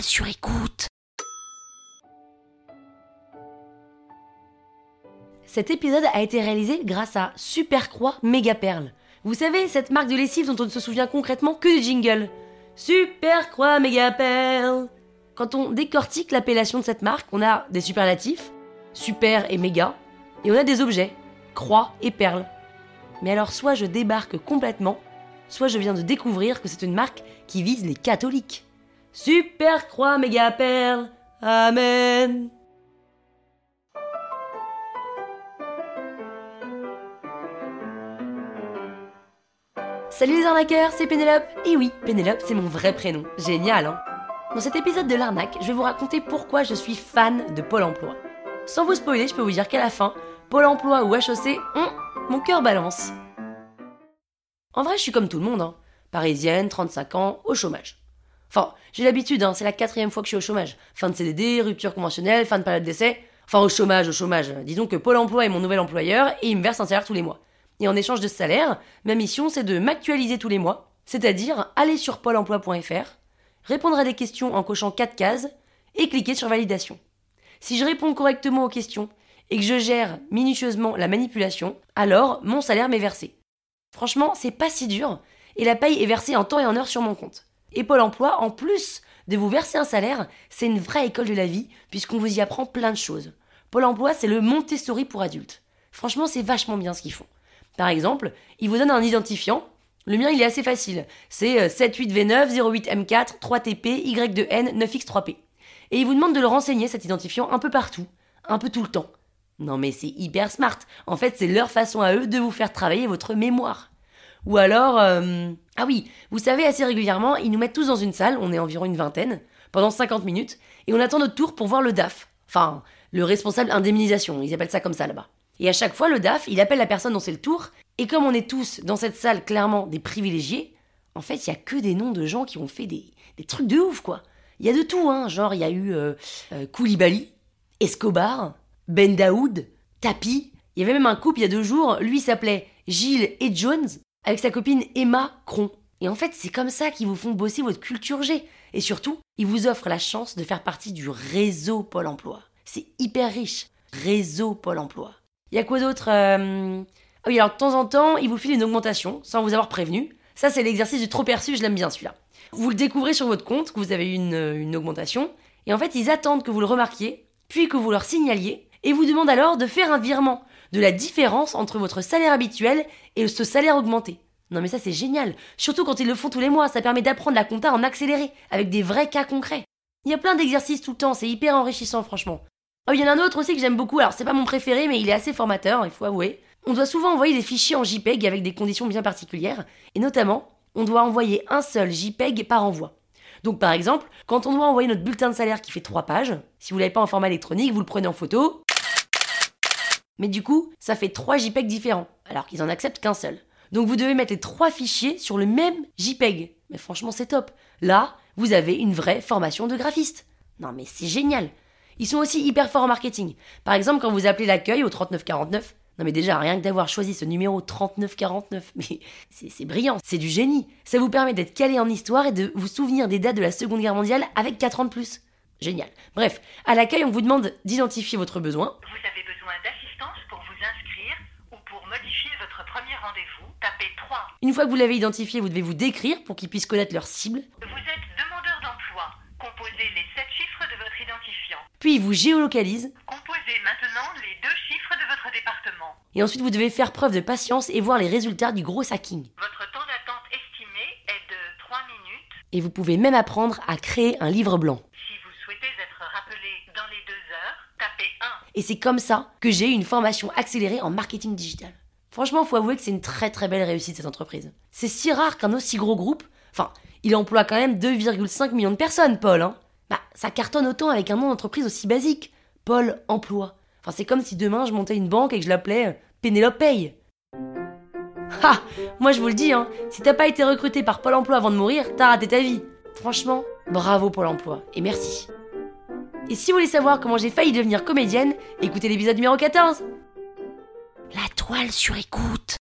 sur écoute. Cet épisode a été réalisé grâce à Supercroix Méga Perle. Vous savez, cette marque de lessive dont on ne se souvient concrètement que du jingle. Supercroix Méga Perle. Quand on décortique l'appellation de cette marque, on a des superlatifs, super et méga, et on a des objets, croix et perles. Mais alors soit je débarque complètement, soit je viens de découvrir que c'est une marque qui vise les catholiques. Super croix méga perle, amen. Salut les arnaqueurs, c'est Pénélope. Et oui, Pénélope, c'est mon vrai prénom. Génial, hein Dans cet épisode de l'arnaque, je vais vous raconter pourquoi je suis fan de Pôle emploi. Sans vous spoiler, je peux vous dire qu'à la fin, Pôle emploi ou HEC, hum, mon cœur balance. En vrai, je suis comme tout le monde, hein. Parisienne, 35 ans, au chômage. Enfin, j'ai l'habitude, hein, c'est la quatrième fois que je suis au chômage. Fin de CDD, rupture conventionnelle, fin de période d'essai. Enfin, au chômage, au chômage. Disons que Pôle emploi est mon nouvel employeur et il me verse un salaire tous les mois. Et en échange de ce salaire, ma mission c'est de m'actualiser tous les mois, c'est-à-dire aller sur pôle emploi.fr, répondre à des questions en cochant 4 cases et cliquer sur validation. Si je réponds correctement aux questions et que je gère minutieusement la manipulation, alors mon salaire m'est versé. Franchement, c'est pas si dur et la paye est versée en temps et en heure sur mon compte. Et Pôle emploi, en plus de vous verser un salaire, c'est une vraie école de la vie puisqu'on vous y apprend plein de choses. Pôle emploi, c'est le Montessori pour adultes. Franchement, c'est vachement bien ce qu'ils font. Par exemple, ils vous donnent un identifiant. Le mien, il est assez facile. C'est 78V9 08M4 3TP Y2N 9X3P. Et ils vous demandent de le renseigner, cet identifiant, un peu partout, un peu tout le temps. Non mais c'est hyper smart. En fait, c'est leur façon à eux de vous faire travailler votre mémoire. Ou alors... euh, Ah oui, vous savez, assez régulièrement, ils nous mettent tous dans une salle, on est environ une vingtaine, pendant 50 minutes, et on attend notre tour pour voir le DAF. Enfin, le responsable indemnisation, ils appellent ça comme ça là-bas. Et à chaque fois, le DAF, il appelle la personne dont c'est le tour, et comme on est tous dans cette salle clairement des privilégiés, en fait, il y a que des noms de gens qui ont fait des, trucs de ouf, quoi. Il y a de tout, hein. Genre, il y a eu euh, euh, Koulibaly, Escobar, Ben Daoud, Tapi. Il y avait même un couple il y a deux jours, lui s'appelait Gilles et Jones, avec sa copine Emma Cron. Et en fait, c'est comme ça qu'ils vous font bosser votre culture G. Et surtout, ils vous offrent la chance de faire partie du réseau Pôle emploi. C'est hyper riche. Réseau Pôle emploi. Il y a quoi d'autre. Ah oui, alors de temps en temps, ils vous filent une augmentation, sans vous avoir prévenu. Ça, c'est l'exercice du trop perçu, je l'aime bien celui-là. Vous le découvrez sur votre compte, que vous avez eu une, une augmentation, et en fait, ils attendent que vous le remarquiez, puis que vous leur signaliez, et vous demandent alors de faire un virement de la différence entre votre salaire habituel et ce salaire augmenté. Non mais ça c'est génial, surtout quand ils le font tous les mois, ça permet d'apprendre la compta en accéléré, avec des vrais cas concrets. Il y a plein d'exercices tout le temps, c'est hyper enrichissant franchement. Oh, il y en a un autre aussi que j'aime beaucoup, alors c'est pas mon préféré, mais il est assez formateur, il faut avouer. On doit souvent envoyer des fichiers en JPEG avec des conditions bien particulières, et notamment, on doit envoyer un seul JPEG par envoi. Donc par exemple, quand on doit envoyer notre bulletin de salaire qui fait 3 pages, si vous l'avez pas en format électronique, vous le prenez en photo. Mais du coup, ça fait 3 JPEG différents, alors qu'ils en acceptent qu'un seul. Donc vous devez mettre les trois fichiers sur le même JPEG. Mais franchement, c'est top. Là, vous avez une vraie formation de graphiste. Non mais c'est génial. Ils sont aussi hyper forts en marketing. Par exemple, quand vous appelez l'accueil au 3949, non mais déjà, rien que d'avoir choisi ce numéro 3949, mais c'est brillant, c'est du génie. Ça vous permet d'être calé en histoire et de vous souvenir des dates de la Seconde Guerre mondiale avec 4 ans de plus. Génial. Bref, à l'accueil, on vous demande d'identifier votre besoin. Besoin d'assistance pour vous inscrire ou pour modifier votre premier rendez-vous. Tapez 3. Une fois que vous l'avez identifié, vous devez vous décrire pour qu'ils puissent connaître leur cible. Vous êtes demandeur d'emploi. Composez les 7 chiffres de votre identifiant. Puis ils vous géolocalisent. Composez maintenant les deux chiffres de votre département. Et ensuite, vous devez faire preuve de patience et voir les résultats du gros hacking. Votre temps d'attente estimé est de 3 minutes. Et vous pouvez même apprendre à créer un livre blanc. Si vous souhaitez être rappelé dans les 2 heures, tapez 1. Et c'est comme ça que j'ai eu une formation accélérée en marketing digital. Franchement, faut avouer que c'est une très très belle réussite cette entreprise. C'est si rare qu'un aussi gros groupe, enfin, il emploie quand même 2,5 millions de personnes, Paul, hein. Bah, ça cartonne autant avec un nom d'entreprise aussi basique. Paul Emploi. Enfin, c'est comme si demain je montais une banque et que je l'appelais euh, Pénélope Paye. Ha Moi je vous le dis, hein, si t'as pas été recruté par Pôle Emploi avant de mourir, t'as raté ta vie. Franchement, bravo Pôle Emploi, et merci. Et si vous voulez savoir comment j'ai failli devenir comédienne, écoutez l'épisode numéro 14. La toile sur écoute.